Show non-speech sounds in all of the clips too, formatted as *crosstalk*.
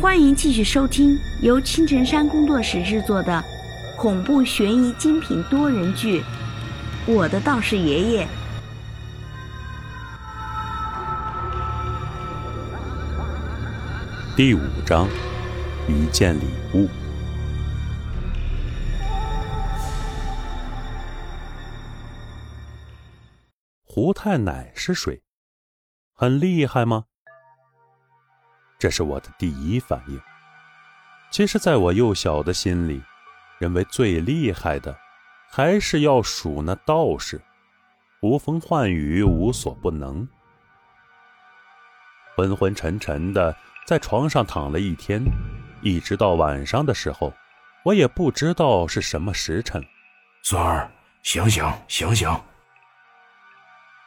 欢迎继续收听由青城山工作室制作的恐怖悬疑精品多人剧《我的道士爷爷》第五章：一件礼物。胡太奶是谁？很厉害吗？这是我的第一反应。其实，在我幼小的心里，认为最厉害的，还是要数那道士，呼风唤雨，无所不能。昏昏沉沉的在床上躺了一天，一直到晚上的时候，我也不知道是什么时辰。孙儿，醒醒，醒醒！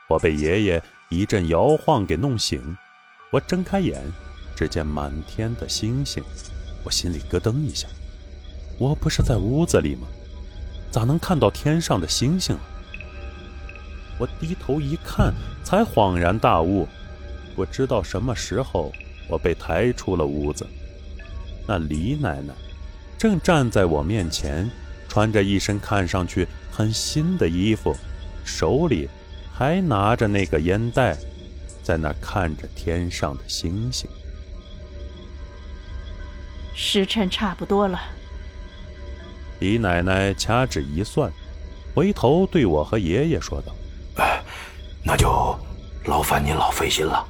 我被爷爷一阵摇晃给弄醒，我睁开眼。只见满天的星星，我心里咯噔一下。我不是在屋子里吗？咋能看到天上的星星？我低头一看，才恍然大悟。不知道什么时候，我被抬出了屋子。那李奶奶正站在我面前，穿着一身看上去很新的衣服，手里还拿着那个烟袋，在那看着天上的星星。时辰差不多了，李奶奶掐指一算，回头对我和爷爷说道：“哎，那就劳烦您老费心了。”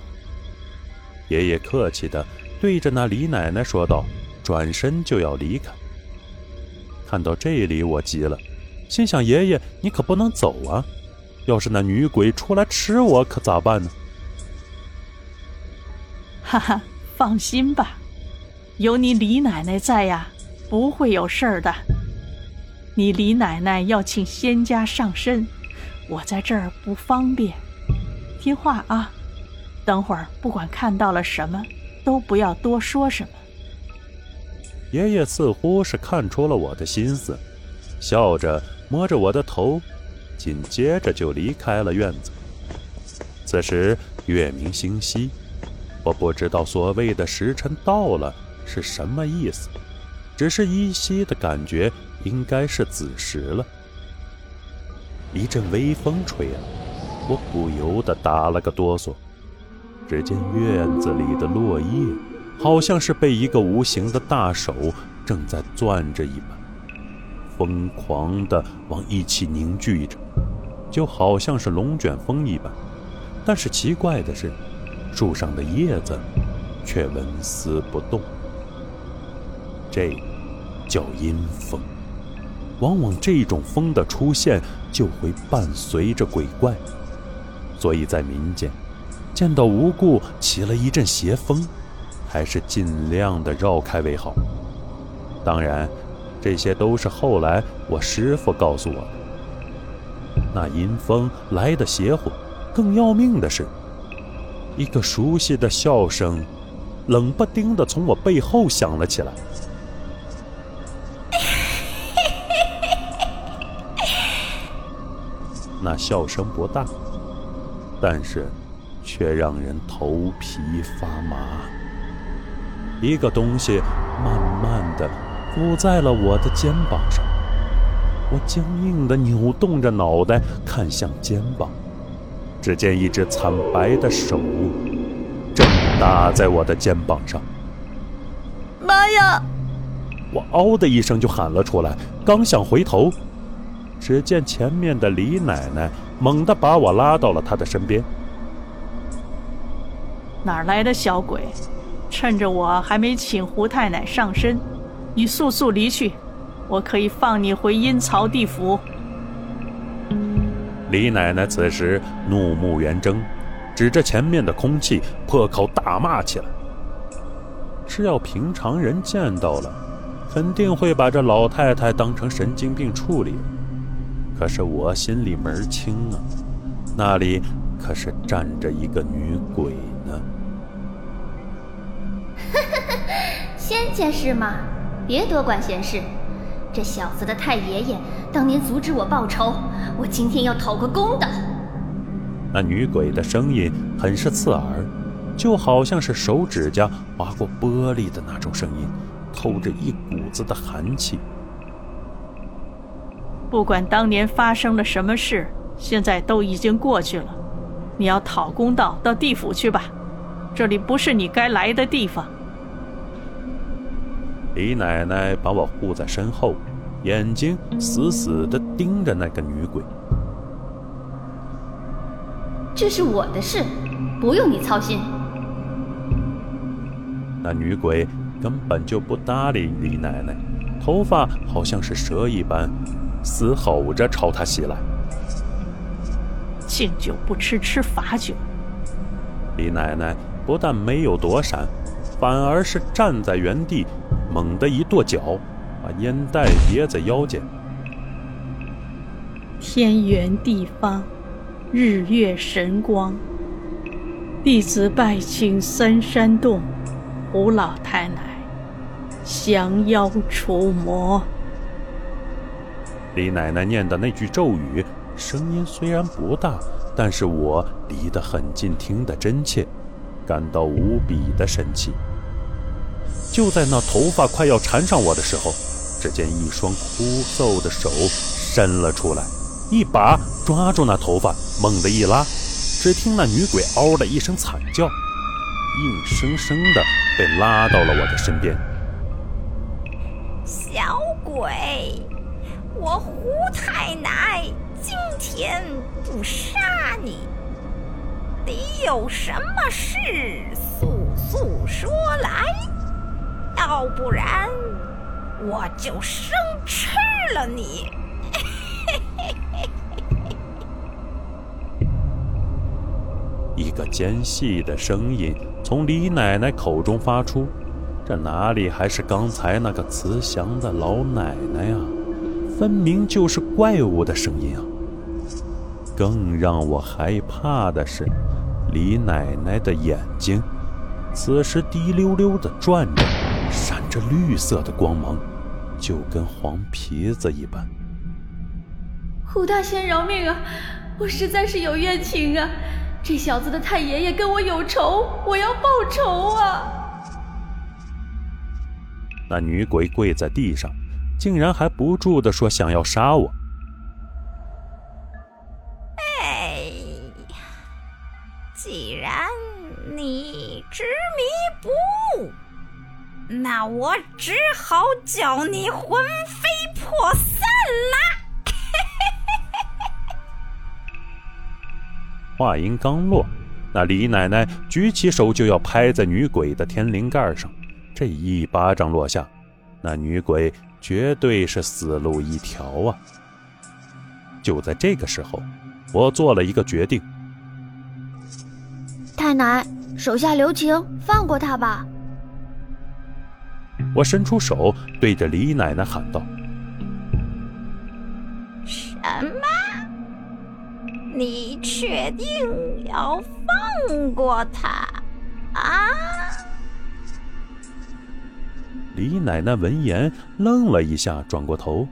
爷爷客气的对着那李奶奶说道，转身就要离开。看到这里，我急了，心想：爷爷，你可不能走啊！要是那女鬼出来吃我，可咋办呢？哈哈，放心吧。有你李奶奶在呀，不会有事儿的。你李奶奶要请仙家上身，我在这儿不方便。听话啊，等会儿不管看到了什么，都不要多说什么。爷爷似乎是看出了我的心思，笑着摸着我的头，紧接着就离开了院子。此时月明星稀，我不知道所谓的时辰到了。是什么意思？只是依稀的感觉，应该是子时了。一阵微风吹来，我不由得打了个哆嗦。只见院子里的落叶，好像是被一个无形的大手正在攥着一般，疯狂的往一起凝聚着，就好像是龙卷风一般。但是奇怪的是，树上的叶子却纹丝不动。这叫阴风，往往这种风的出现就会伴随着鬼怪，所以在民间见到无故起了一阵邪风，还是尽量的绕开为好。当然，这些都是后来我师傅告诉我的。那阴风来的邪乎，更要命的是，一个熟悉的笑声，冷不丁的从我背后响了起来。那笑声不大，但是却让人头皮发麻。一个东西慢慢的附在了我的肩膀上，我僵硬的扭动着脑袋看向肩膀，只见一只惨白的手正搭在我的肩膀上。妈呀！我嗷的一声就喊了出来，刚想回头。只见前面的李奶奶猛地把我拉到了她的身边。哪来的小鬼？趁着我还没请胡太奶上身，你速速离去，我可以放你回阴曹地府。李奶奶此时怒目圆睁，指着前面的空气破口大骂起来。是要平常人见到了，肯定会把这老太太当成神经病处理。可是我心里门清啊，那里可是站着一个女鬼呢。*laughs* 仙家是吗？别多管闲事。这小子的太爷爷当年阻止我报仇，我今天要讨个公道。那女鬼的声音很是刺耳，就好像是手指甲划过玻璃的那种声音，透着一股子的寒气。不管当年发生了什么事，现在都已经过去了。你要讨公道，到地府去吧，这里不是你该来的地方。李奶奶把我护在身后，眼睛死死地盯着那个女鬼。这是我的事，不用你操心。那女鬼根本就不搭理李奶奶，头发好像是蛇一般。嘶吼着朝他袭来，敬酒不吃吃罚酒。李奶奶不但没有躲闪，反而是站在原地，猛地一跺脚，把烟袋别在腰间。天圆地方，日月神光。弟子拜请三山洞胡老太奶降妖除魔。李奶奶念的那句咒语，声音虽然不大，但是我离得很近，听得真切，感到无比的神奇。就在那头发快要缠上我的时候，只见一双枯瘦的手伸了出来，一把抓住那头发，猛地一拉，只听那女鬼嗷的一声惨叫，硬生生的被拉到了我的身边。小鬼！我胡太奶今天不杀你，你有什么事速速说来，要不然我就生吃了你！*laughs* 一个尖细的声音从李奶奶口中发出，这哪里还是刚才那个慈祥的老奶奶呀？分明就是怪物的声音啊！更让我害怕的是，李奶奶的眼睛此时滴溜溜地转着，闪着绿色的光芒，就跟黄皮子一般。胡大仙饶命啊！我实在是有冤情啊！这小子的太爷爷跟我有仇，我要报仇啊！那女鬼跪在地上。竟然还不住的说想要杀我！哎，既然你执迷不悟，那我只好叫你魂飞魄散啦！*laughs* 话音刚落，那李奶奶举起手就要拍在女鬼的天灵盖上，这一巴掌落下，那女鬼。绝对是死路一条啊！就在这个时候，我做了一个决定。太奶，手下留情，放过他吧！我伸出手，对着李奶奶喊道：“什么？你确定要放过他啊？”李奶奶闻言愣了一下，转过头，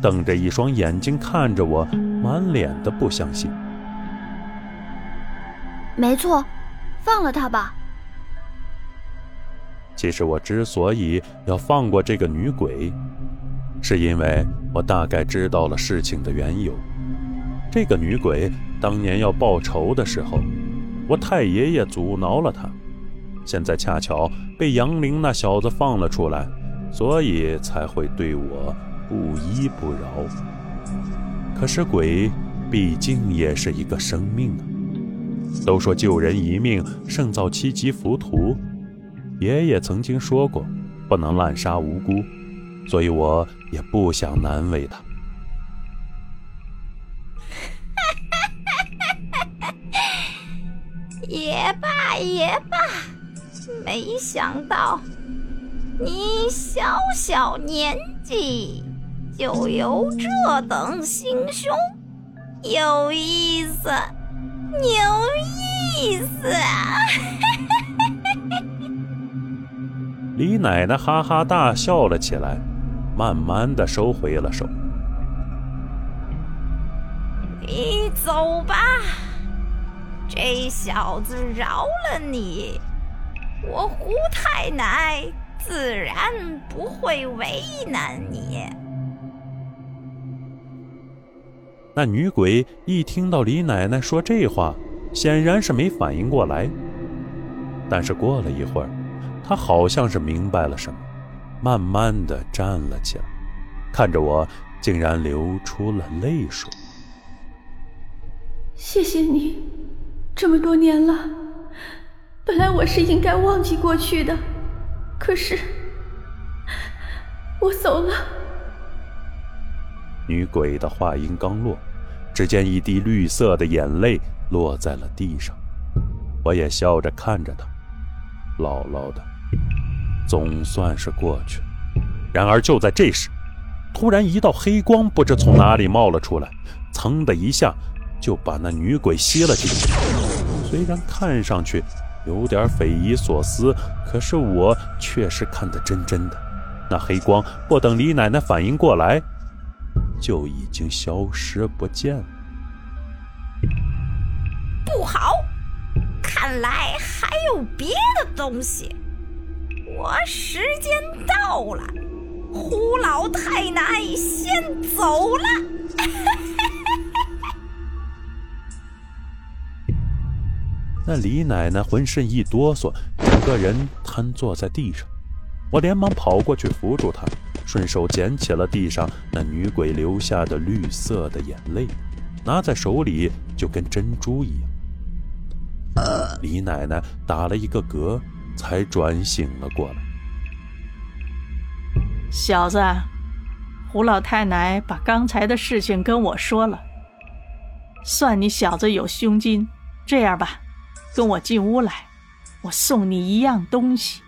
瞪着一双眼睛看着我，满脸的不相信。没错，放了他吧。其实我之所以要放过这个女鬼，是因为我大概知道了事情的缘由。这个女鬼当年要报仇的时候，我太爷爷阻挠了她。现在恰巧被杨凌那小子放了出来，所以才会对我不依不饶。可是鬼毕竟也是一个生命啊！都说救人一命胜造七级浮屠，爷爷曾经说过，不能滥杀无辜，所以我也不想难为他。也 *laughs* 罢也罢。没想到你小小年纪就有这等心胸，有意思，有意思啊！*laughs* 李奶奶哈哈大笑了起来，慢慢的收回了手。你走吧，这这小子饶了你，我胡太奶自然不会为难你。那女鬼一听到李奶奶说这话，显然是没反应过来。但是过了一会儿，她好像是明白了什么，慢慢的站了起来，看着我，竟然流出了泪水。谢谢你，这么多年了，本来我是应该忘记过去的，可是我走了。女鬼的话音刚落，只见一滴绿色的眼泪落在了地上。我也笑着看着她，姥姥的，总算是过去了。然而就在这时，突然一道黑光不知从哪里冒了出来，噌的一下就把那女鬼吸了进去。虽然看上去有点匪夷所思，可是我却是看得真真的。那黑光不等李奶奶反应过来。就已经消失不见了。不好，看来还有别的东西。我时间到了，胡老太奶先走了。那李奶奶浑身一哆嗦，整个人瘫坐在地上。我连忙跑过去扶住她。顺手捡起了地上那女鬼留下的绿色的眼泪，拿在手里就跟珍珠一样。李奶奶打了一个嗝，才转醒了过来。小子，胡老太奶把刚才的事情跟我说了，算你小子有胸襟。这样吧，跟我进屋来，我送你一样东西。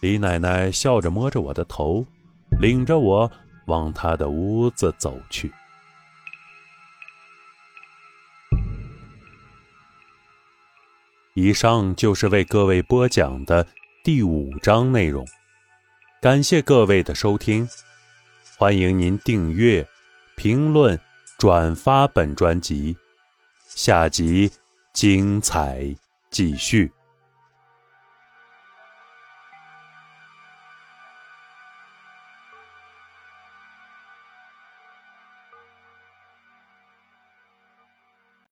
李奶奶笑着摸着我的头，领着我往她的屋子走去。以上就是为各位播讲的第五章内容，感谢各位的收听，欢迎您订阅、评论、转发本专辑，下集精彩继续。